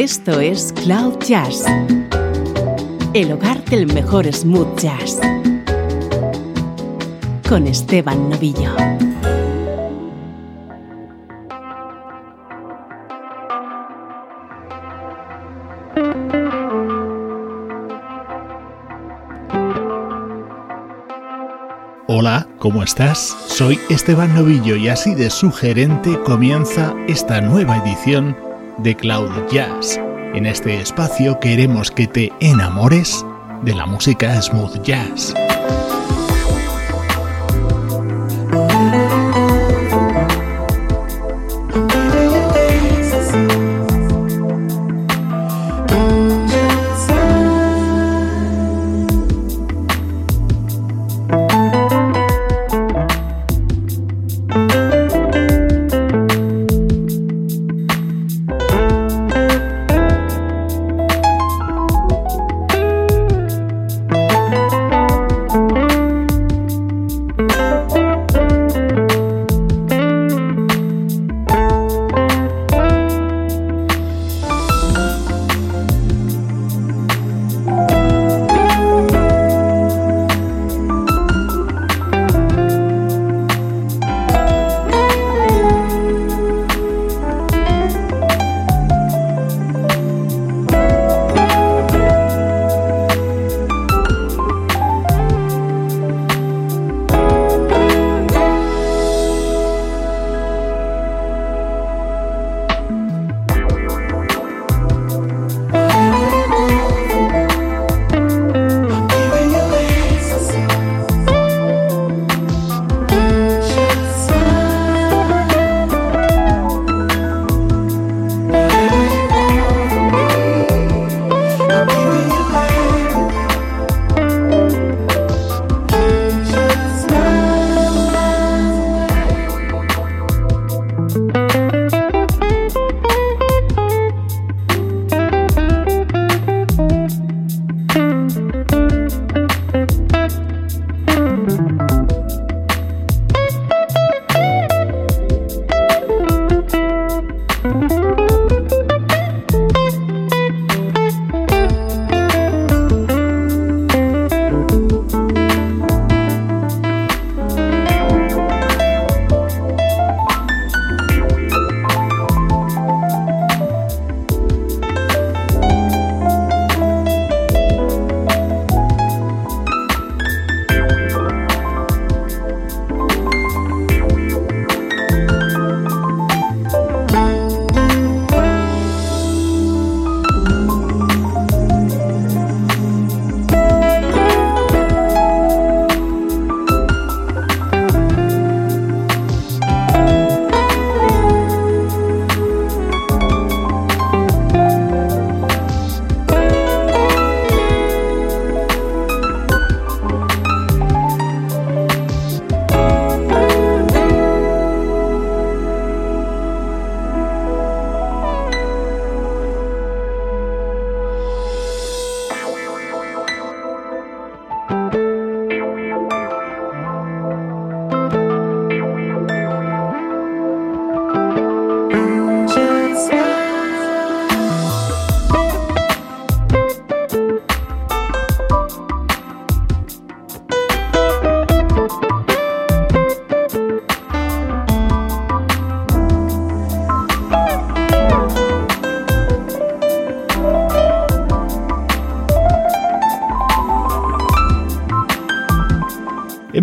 Esto es Cloud Jazz, el hogar del mejor smooth jazz, con Esteban Novillo. Hola, ¿cómo estás? Soy Esteban Novillo y así de sugerente comienza esta nueva edición de Cloud Jazz. En este espacio queremos que te enamores de la música smooth jazz.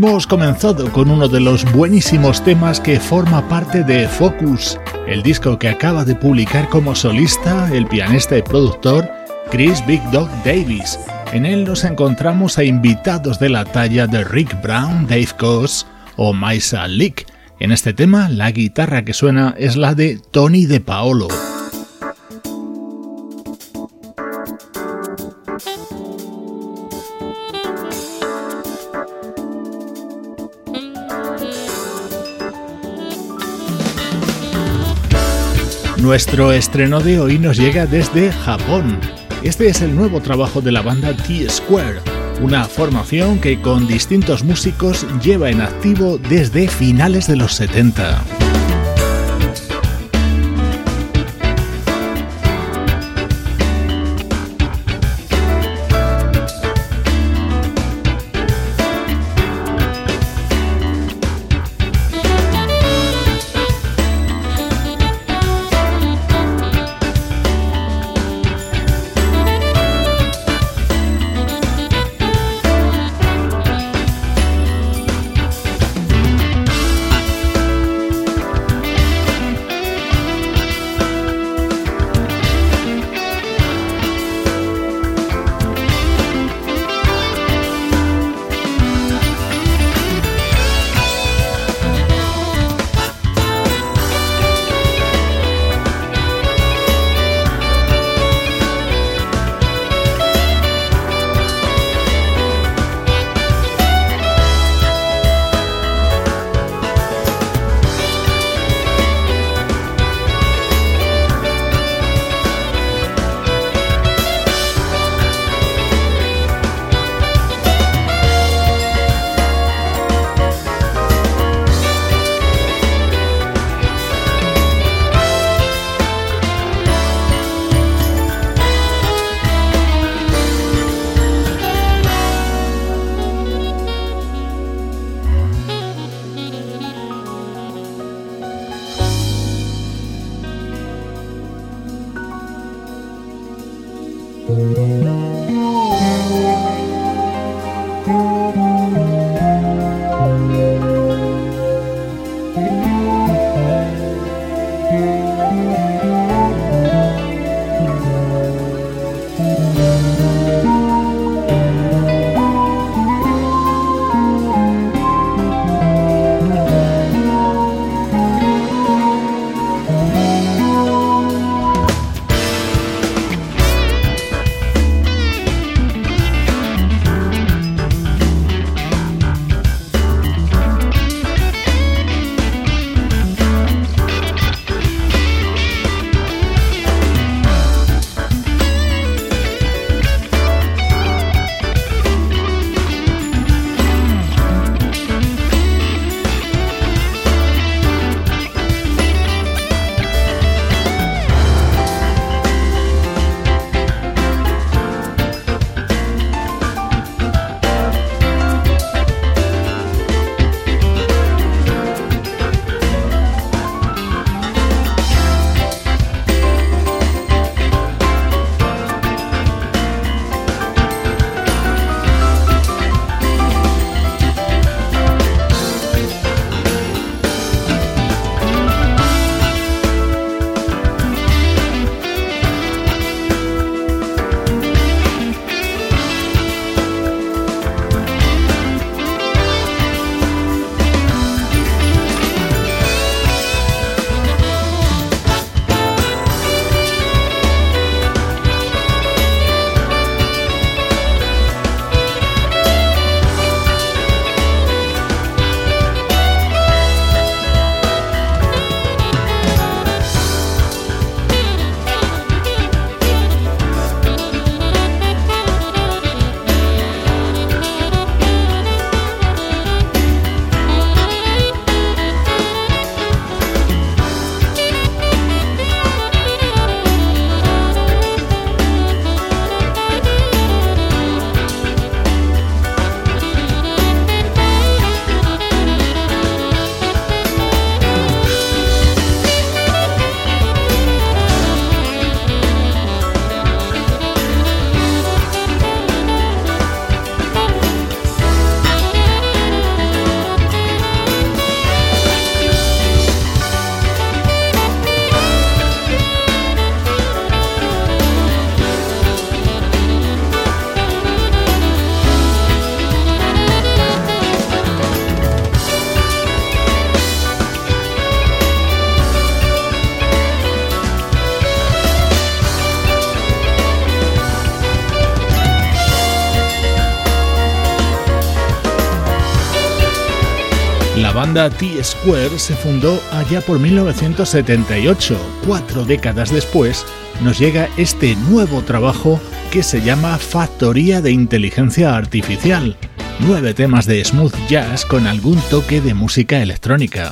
Hemos comenzado con uno de los buenísimos temas que forma parte de Focus, el disco que acaba de publicar como solista el pianista y productor Chris Big Dog Davis. En él nos encontramos a invitados de la talla de Rick Brown, Dave Coase o Maisa Leak. En este tema, la guitarra que suena es la de Tony De Paolo. Nuestro estreno de hoy nos llega desde Japón. Este es el nuevo trabajo de la banda T-Square, una formación que con distintos músicos lleva en activo desde finales de los 70. Banda T-Square se fundó allá por 1978. Cuatro décadas después nos llega este nuevo trabajo que se llama Factoría de Inteligencia Artificial. Nueve temas de smooth jazz con algún toque de música electrónica.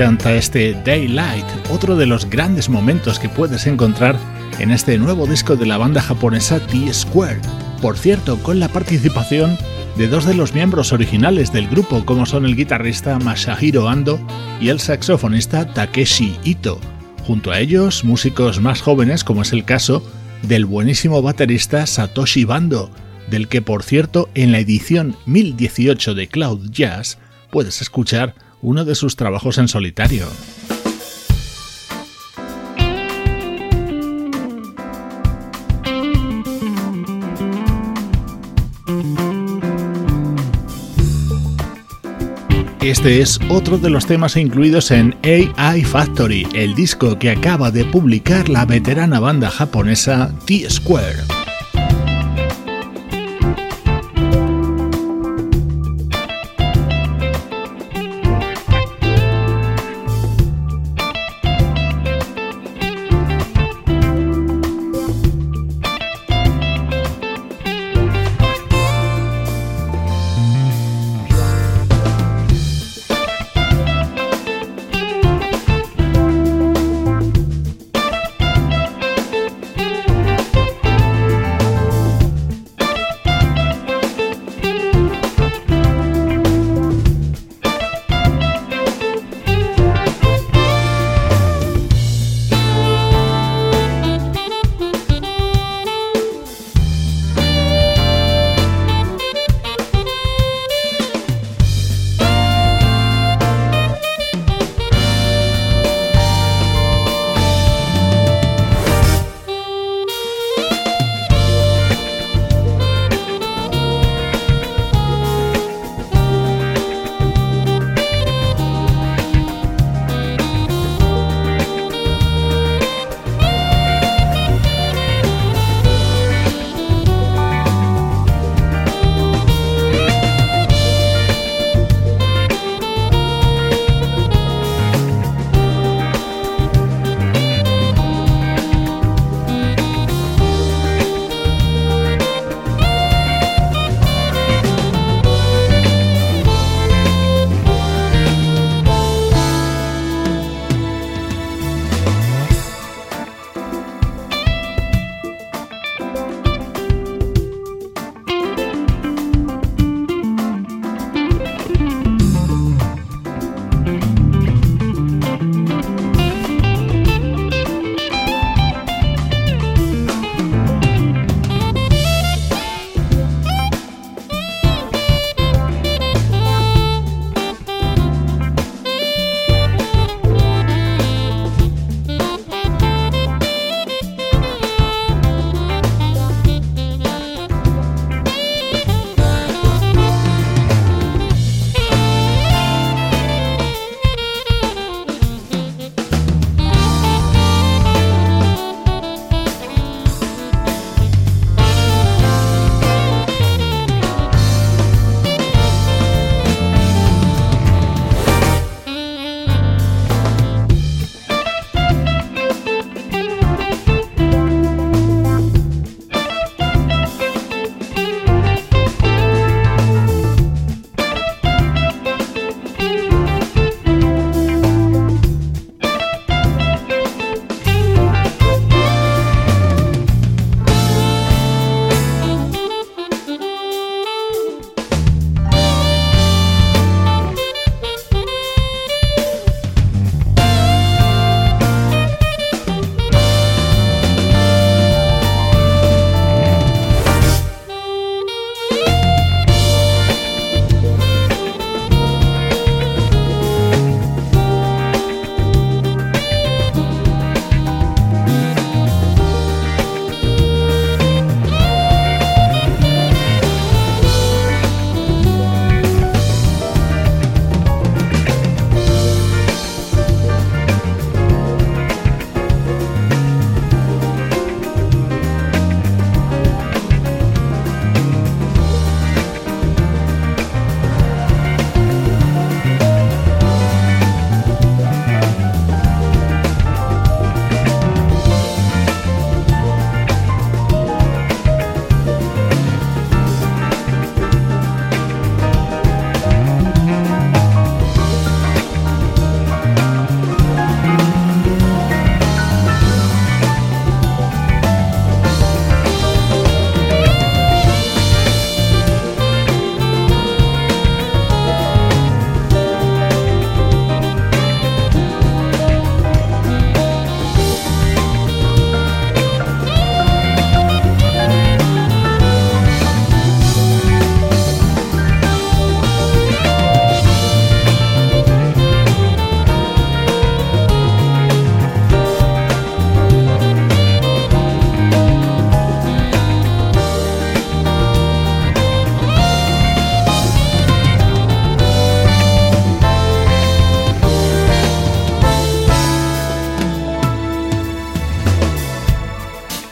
Canta este Daylight, otro de los grandes momentos que puedes encontrar en este nuevo disco de la banda japonesa T-Square. Por cierto, con la participación de dos de los miembros originales del grupo, como son el guitarrista Masahiro Ando y el saxofonista Takeshi Ito. Junto a ellos, músicos más jóvenes, como es el caso del buenísimo baterista Satoshi Bando, del que por cierto en la edición 1018 de Cloud Jazz puedes escuchar uno de sus trabajos en solitario. Este es otro de los temas incluidos en AI Factory, el disco que acaba de publicar la veterana banda japonesa T-Square.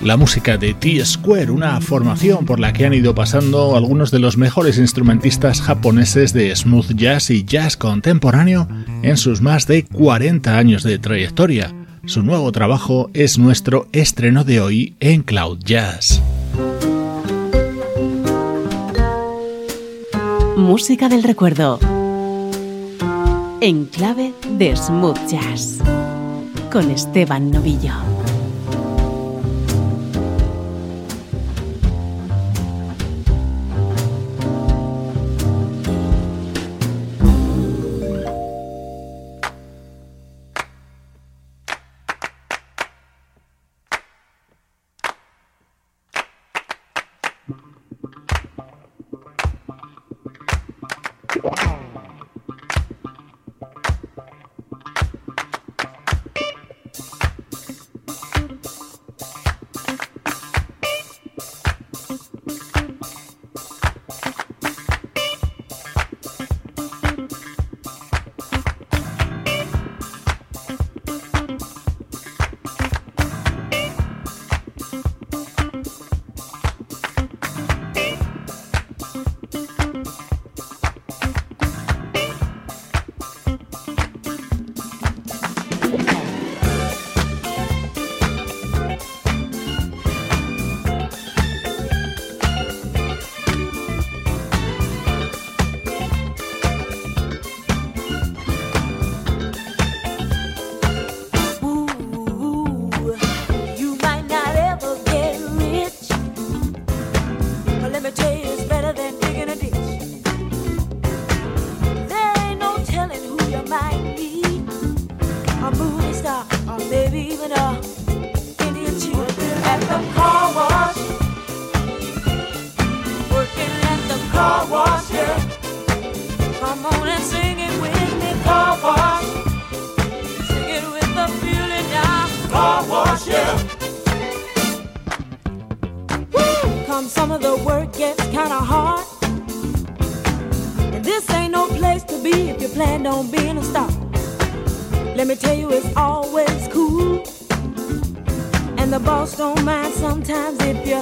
La música de T-Square, una formación por la que han ido pasando algunos de los mejores instrumentistas japoneses de smooth jazz y jazz contemporáneo en sus más de 40 años de trayectoria. Su nuevo trabajo es nuestro estreno de hoy en Cloud Jazz. Música del recuerdo. En clave de smooth jazz. Con Esteban Novillo. some of the work gets kinda hard. And this ain't no place to be if you plan on being a star. Let me tell you, it's always cool. And the boss don't mind sometimes if you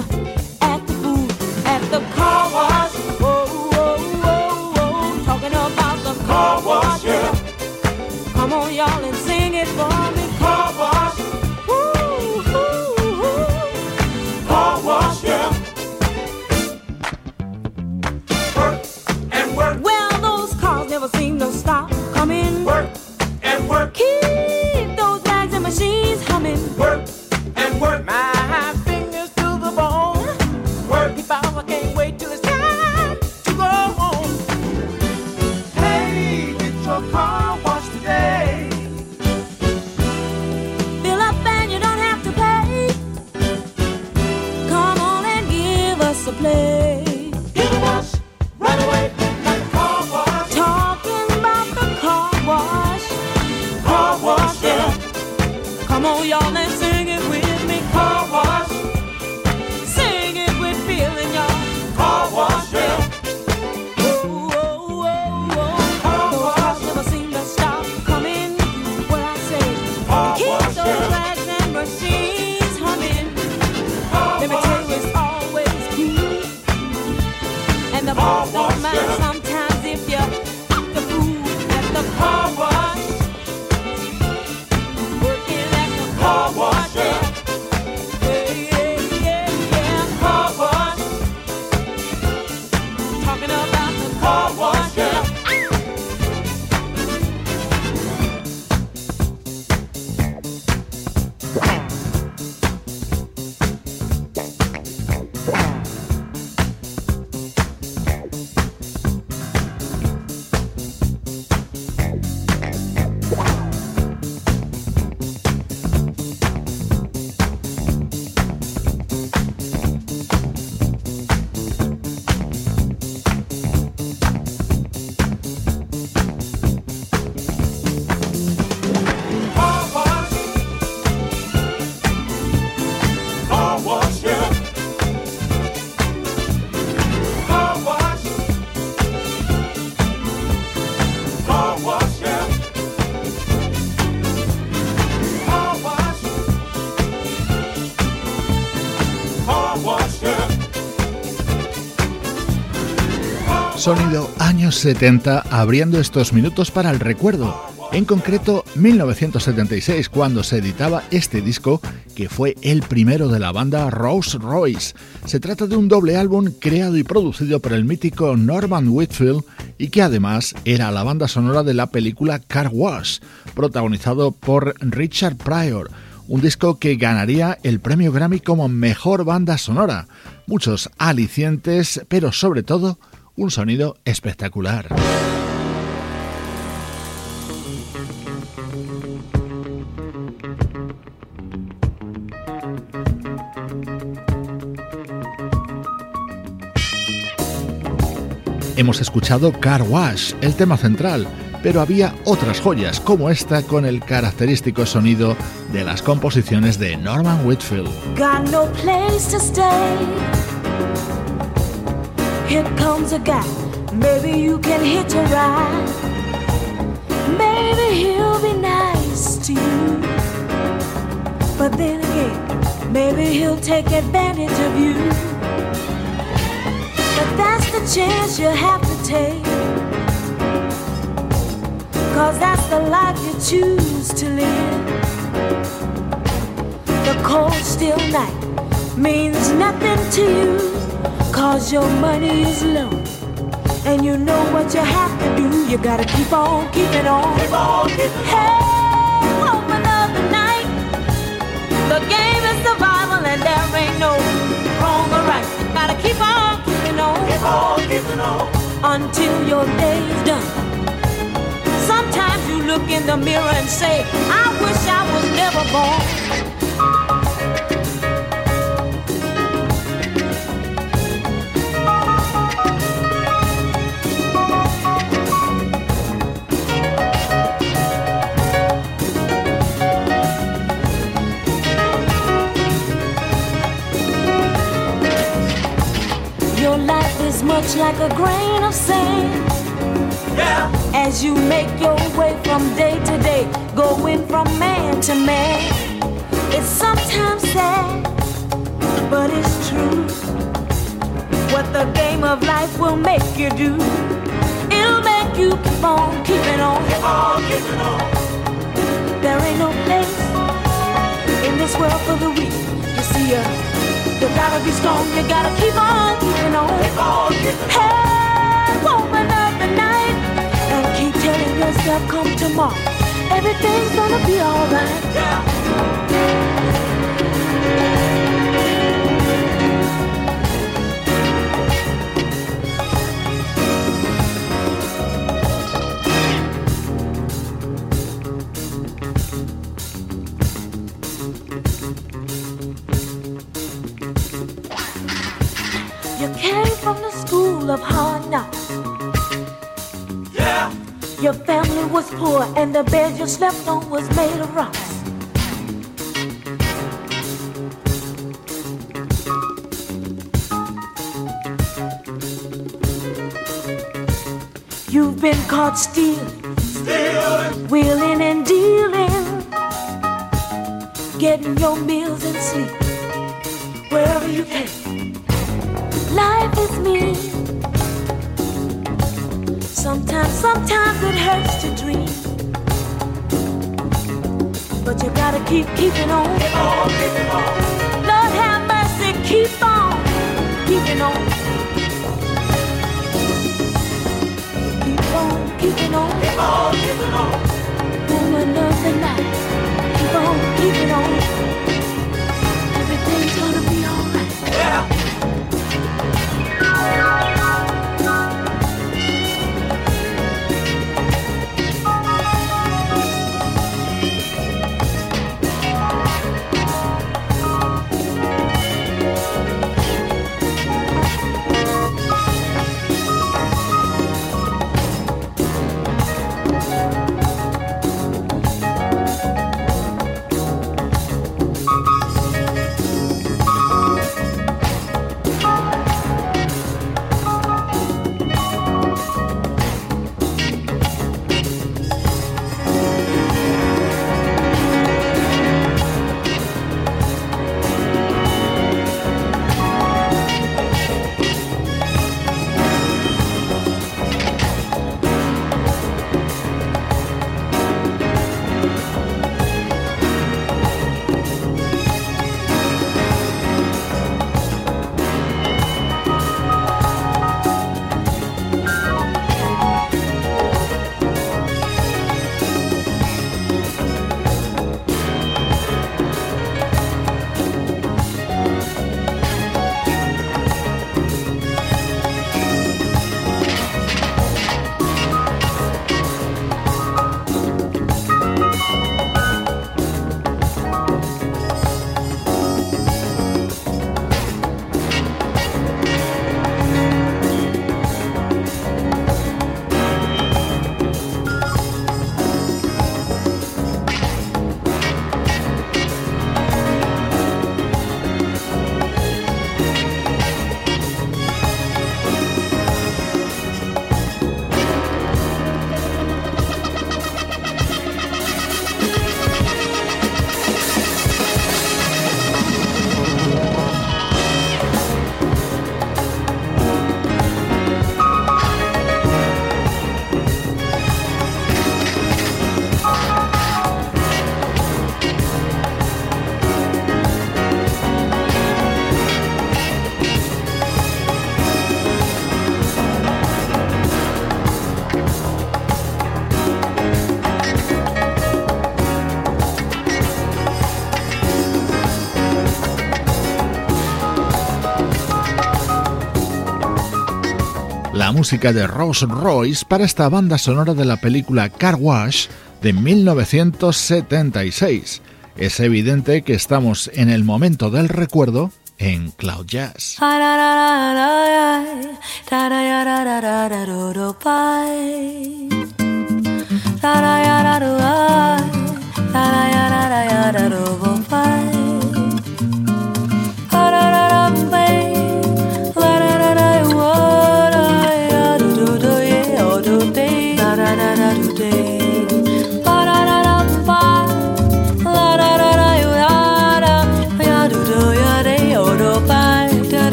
act the fool at the car wash. Whoa. Talking about the car wash, yeah. Come on, y'all, and sing it for Sonido años 70 abriendo estos minutos para el recuerdo. En concreto, 1976, cuando se editaba este disco, que fue el primero de la banda Rolls Royce. Se trata de un doble álbum creado y producido por el mítico Norman Whitfield y que además era la banda sonora de la película Car Wash, protagonizado por Richard Pryor un disco que ganaría el premio Grammy como mejor banda sonora. Muchos alicientes, pero sobre todo un sonido espectacular. Hemos escuchado Car Wash, el tema central, pero había otras joyas como esta con el característico sonido de las composiciones de Norman Whitfield. Here comes a guy, maybe you can hitch a ride. Maybe he'll be nice to you. But then again, maybe he'll take advantage of you. But that's the chance you have to take. Cause that's the life you choose to live. The cold, still night means nothing to you. Cause your money is low. And you know what you have to do. You gotta keep on keeping on. Keep on keeping hey, home another night. The game is survival and there ain't no wrong or right. Gotta keep on keeping on. Keep on keeping on. Until your day's done. Sometimes you look in the mirror and say, I wish I was never born. Like a grain of sand. Yeah. As you make your way from day to day, going from man to man. It's sometimes sad, but it's true. What the game of life will make you do, it'll make you keep on keeping on. Keep on keeping on. There ain't no place in this world for the weak. You see, uh, you gotta be strong, you gotta keep on keeping on. Keep on keeping hey, open up the night and keep telling yourself, come tomorrow. Everything's gonna be alright. Yeah. Was poor and the bed you slept on was made of rocks. You've been caught stealing, stealing, wheeling and dealing, getting your meals and sleep wherever you can. Life is mean. Sometimes, sometimes it hurts to dream. But you gotta keep keeping on. Keep on, keeping on. Lord have mercy, keep on keeping on. Keep on keeping on. Keep on keeping on. Woman of the night. Keep on keeping on. Música de Rose Royce para esta banda sonora de la película Car Wash de 1976. Es evidente que estamos en el momento del recuerdo en Cloud Jazz.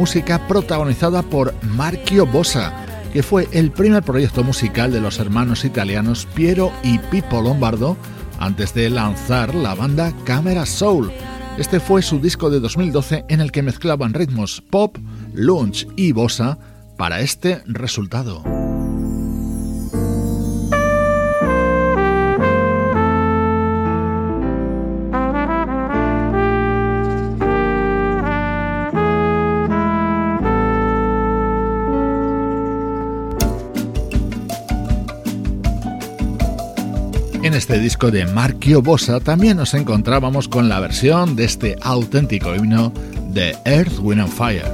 Música protagonizada por Marchio Bossa, que fue el primer proyecto musical de los hermanos italianos Piero y Pippo Lombardo antes de lanzar la banda Camera Soul. Este fue su disco de 2012 en el que mezclaban ritmos pop, lunch y bossa para este resultado. Disco de Markio Bossa también nos encontrábamos con la versión de este auténtico himno de Earth, Wind and Fire.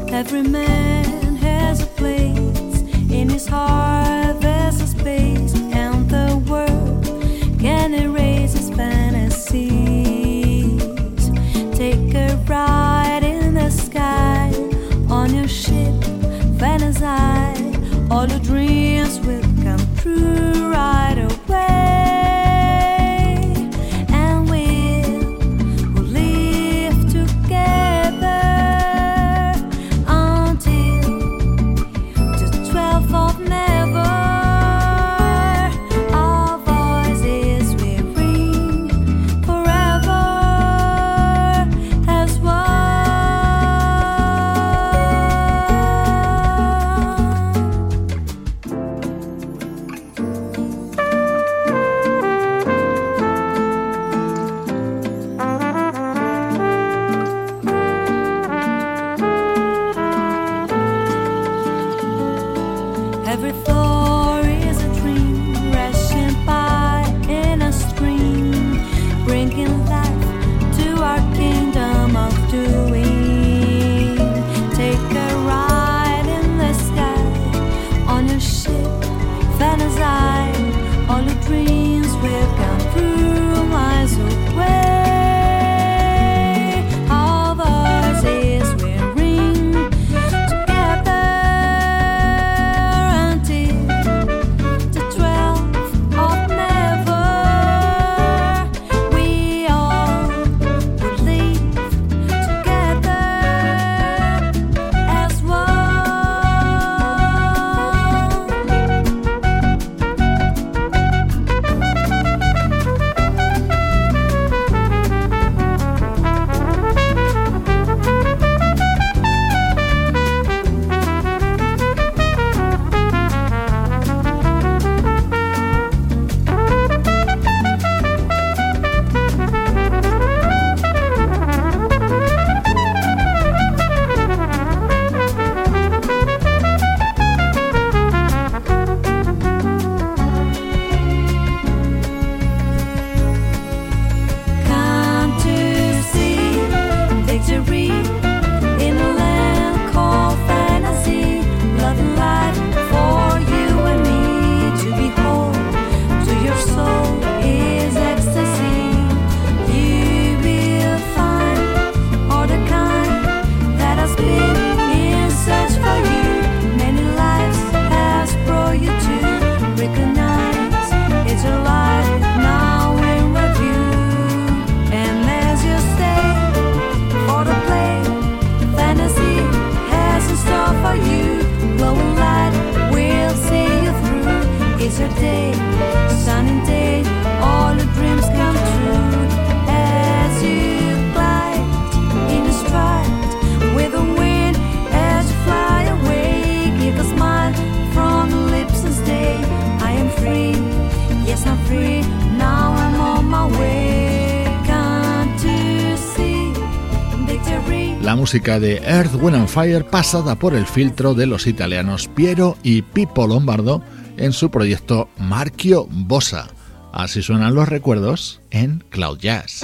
Música de Earth, Wind and Fire pasada por el filtro de los italianos Piero y Pippo Lombardo en su proyecto Marchio Bossa. Así suenan los recuerdos en Cloud Jazz.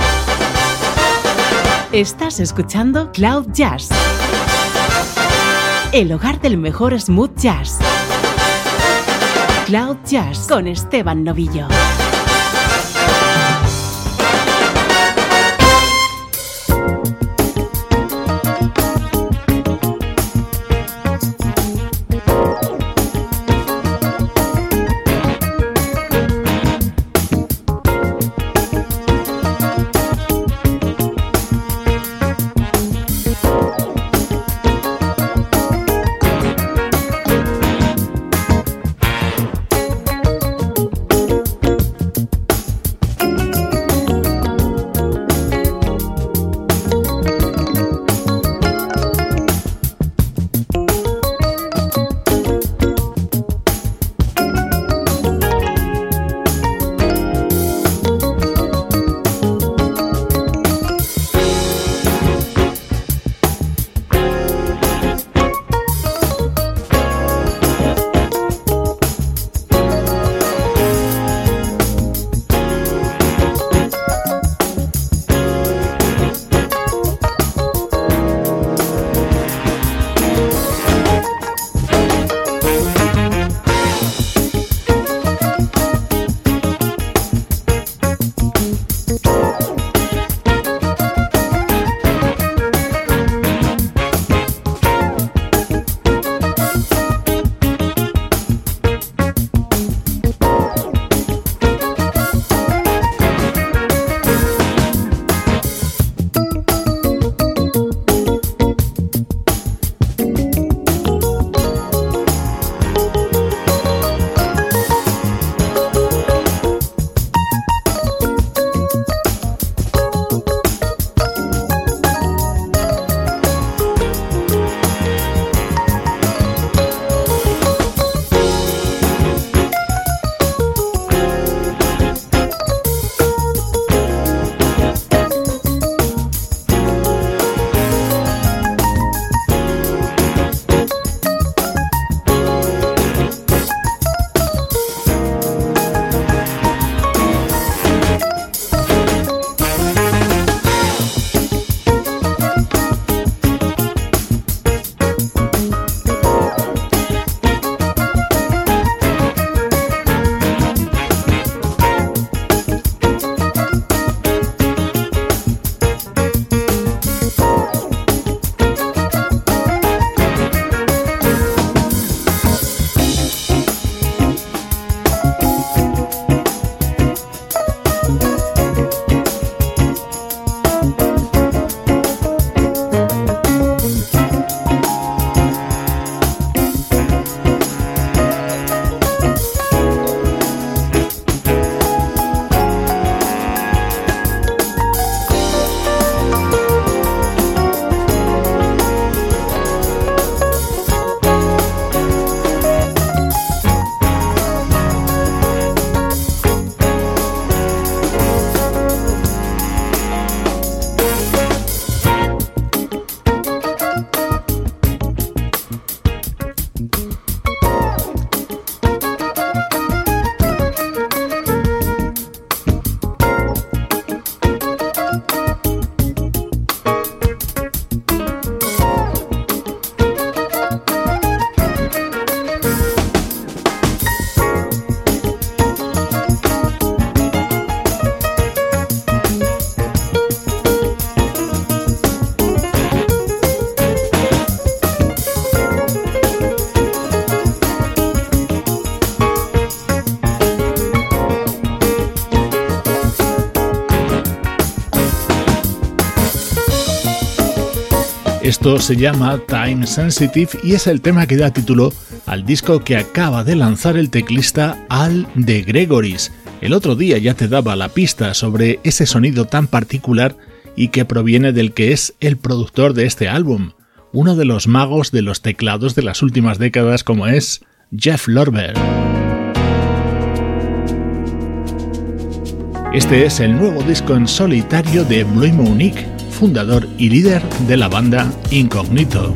Estás escuchando Cloud Jazz, el hogar del mejor smooth jazz. Cloud Jazz con Esteban Novillo. Esto se llama Time Sensitive y es el tema que da título al disco que acaba de lanzar el teclista Al de Gregoris. El otro día ya te daba la pista sobre ese sonido tan particular y que proviene del que es el productor de este álbum, uno de los magos de los teclados de las últimas décadas como es Jeff Lorber. Este es el nuevo disco en solitario de Blue Monique, fundador y líder de la banda Incognito.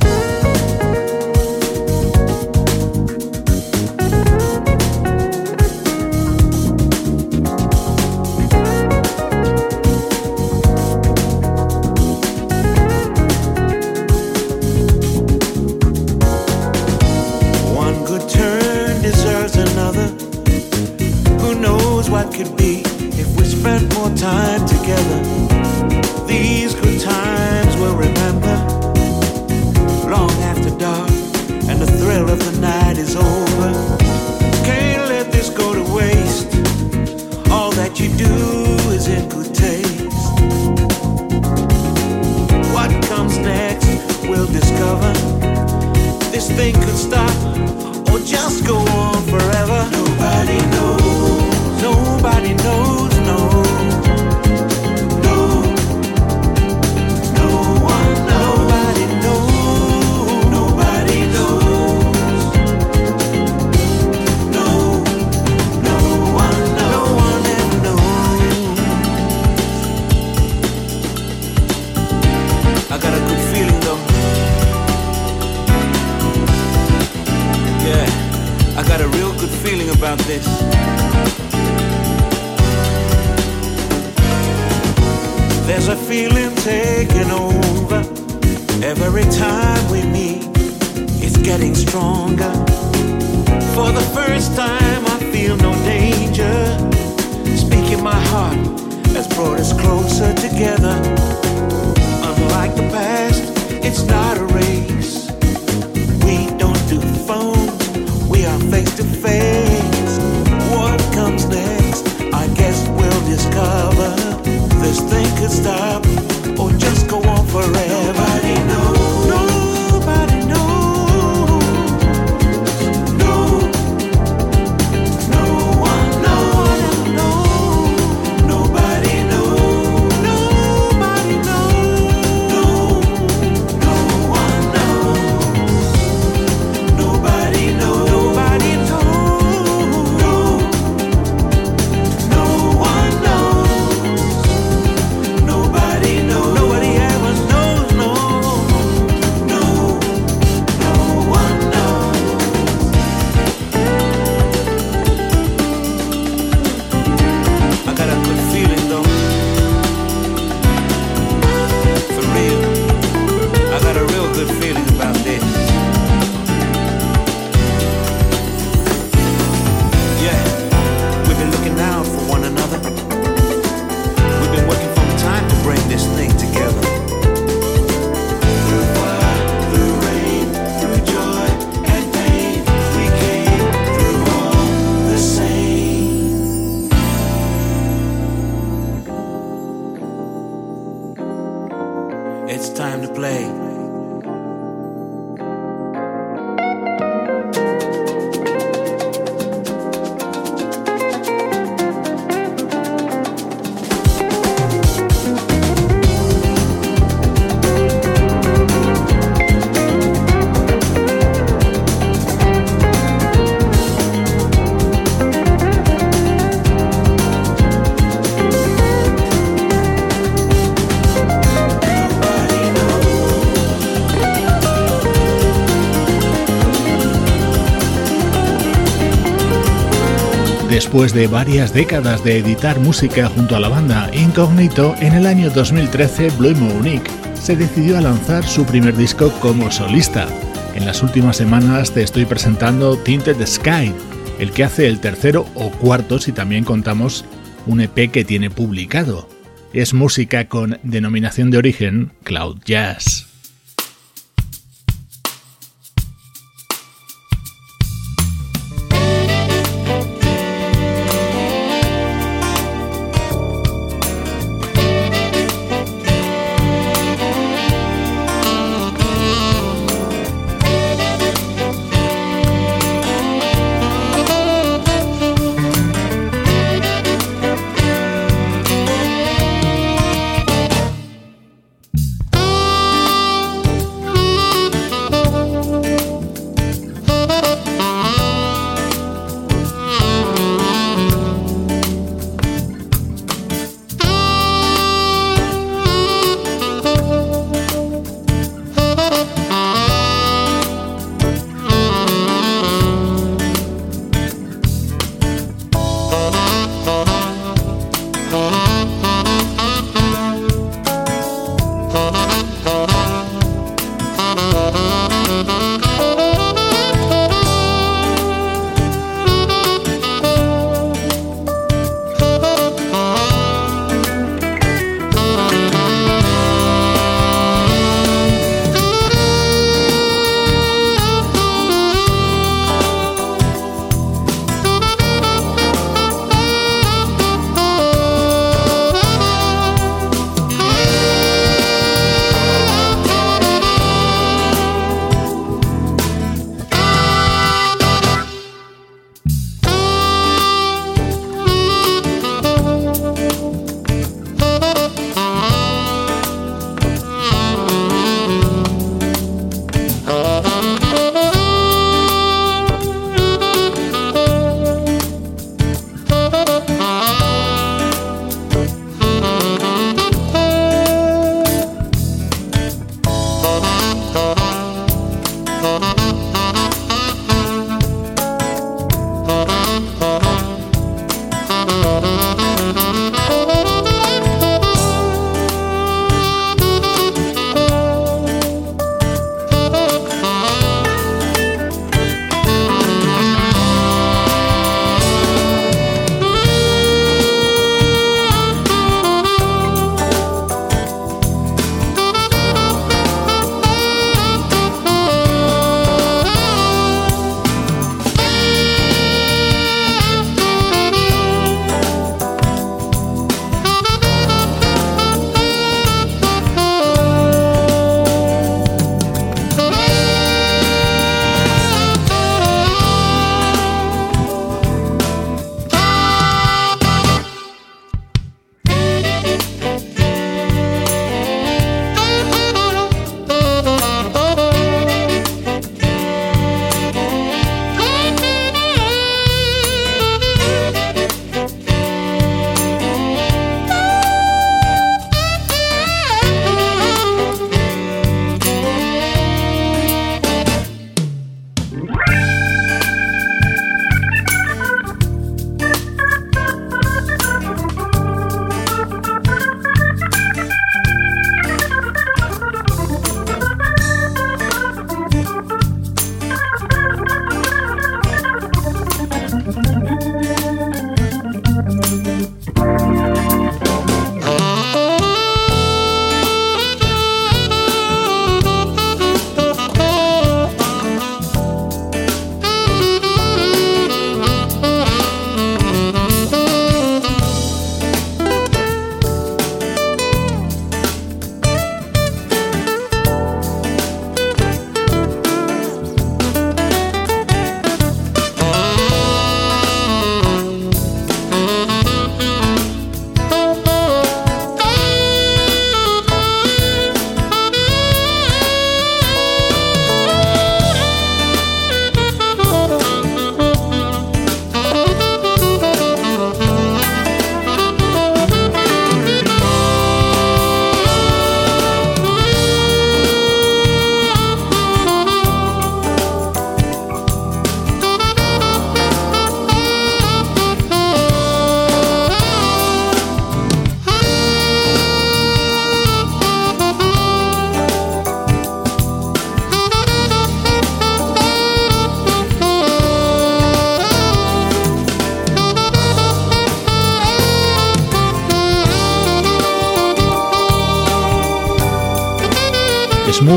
Después de varias décadas de editar música junto a la banda Incognito, en el año 2013 Blue se decidió a lanzar su primer disco como solista. En las últimas semanas te estoy presentando Tinted Sky, el que hace el tercero o cuarto si también contamos un EP que tiene publicado. Es música con denominación de origen Cloud Jazz.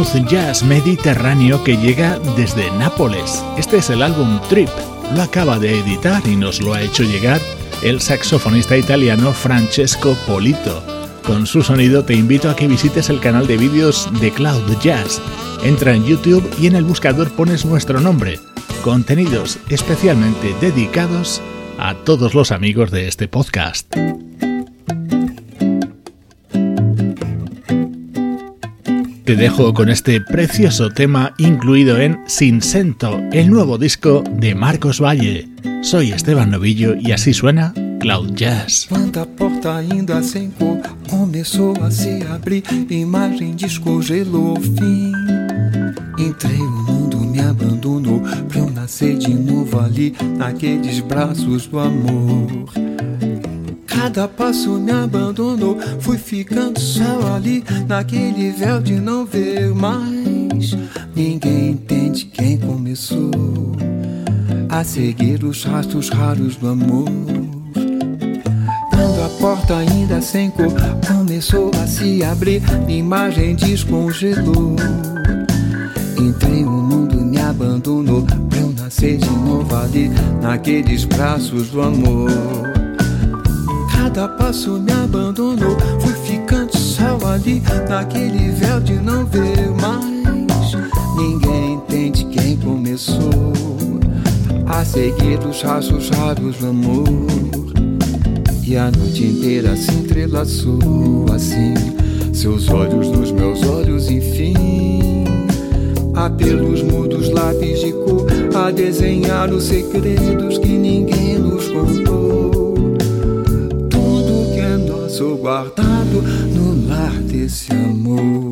Smooth jazz mediterráneo que llega desde Nápoles. Este es el álbum Trip. Lo acaba de editar y nos lo ha hecho llegar el saxofonista italiano Francesco Polito. Con su sonido te invito a que visites el canal de vídeos de Cloud Jazz. Entra en YouTube y en el buscador pones nuestro nombre. Contenidos especialmente dedicados a todos los amigos de este podcast. Te dejo con este precioso tema incluido en Sinsento, el nuevo disco de Marcos Valle. Soy Esteban Novillo y así suena Cloud Jazz. Quando a porta ainda sem cor começou a se abrir, imagem descongelou o fim. Entrei, o mundo me abandonou pra eu nascer de novo ali, naqueles braços do amor. Cada passo me abandonou, fui ficando só ali, naquele véu de não ver mais. ninguém entende quem começou a seguir os rastros raros do amor. Quando a porta ainda sem cor começou a se abrir, minha imagem descongelou. Entrei no mundo, me abandonou pra eu nascer de novo ali, naqueles braços do amor. Cada passo me abandonou, fui ficando só ali, naquele véu de não ver mais. Ninguém entende quem começou a seguir os rastros raros do amor. E a noite inteira se entrelaçou assim, seus olhos nos meus olhos, enfim. Apelos mudos, lápis de cor, a desenhar os segredos que ninguém nos contou sou guardado no lar desse amor.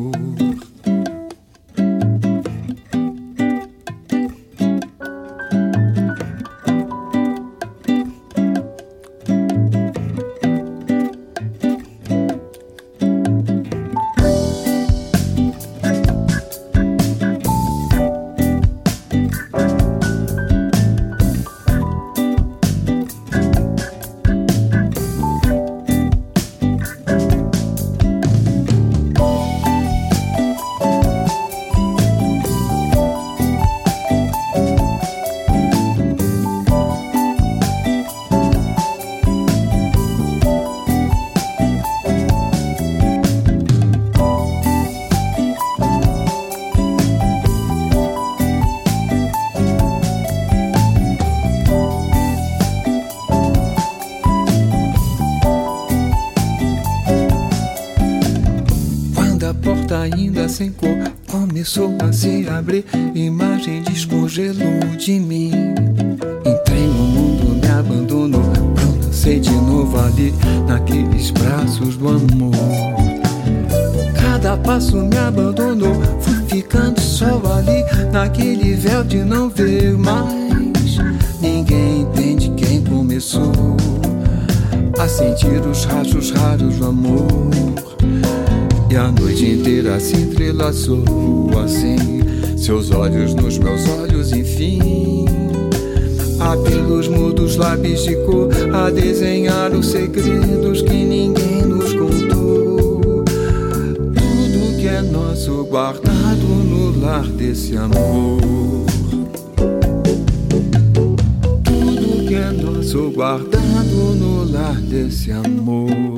Imagem descongelou de mim. Entrei no mundo, me abandonou. Nascer de novo ali, naqueles braços do amor. Cada passo me abandonou. Fui ficando só ali, naquele véu de não ver mais. Ninguém entende quem começou a sentir os rastros raros do amor. A noite inteira se entrelaçou assim, seus olhos nos meus olhos, enfim. Apelos mudos, lápis de cor, a desenhar os segredos que ninguém nos contou. Tudo que é nosso guardado no lar desse amor. Tudo que é nosso guardado no lar desse amor.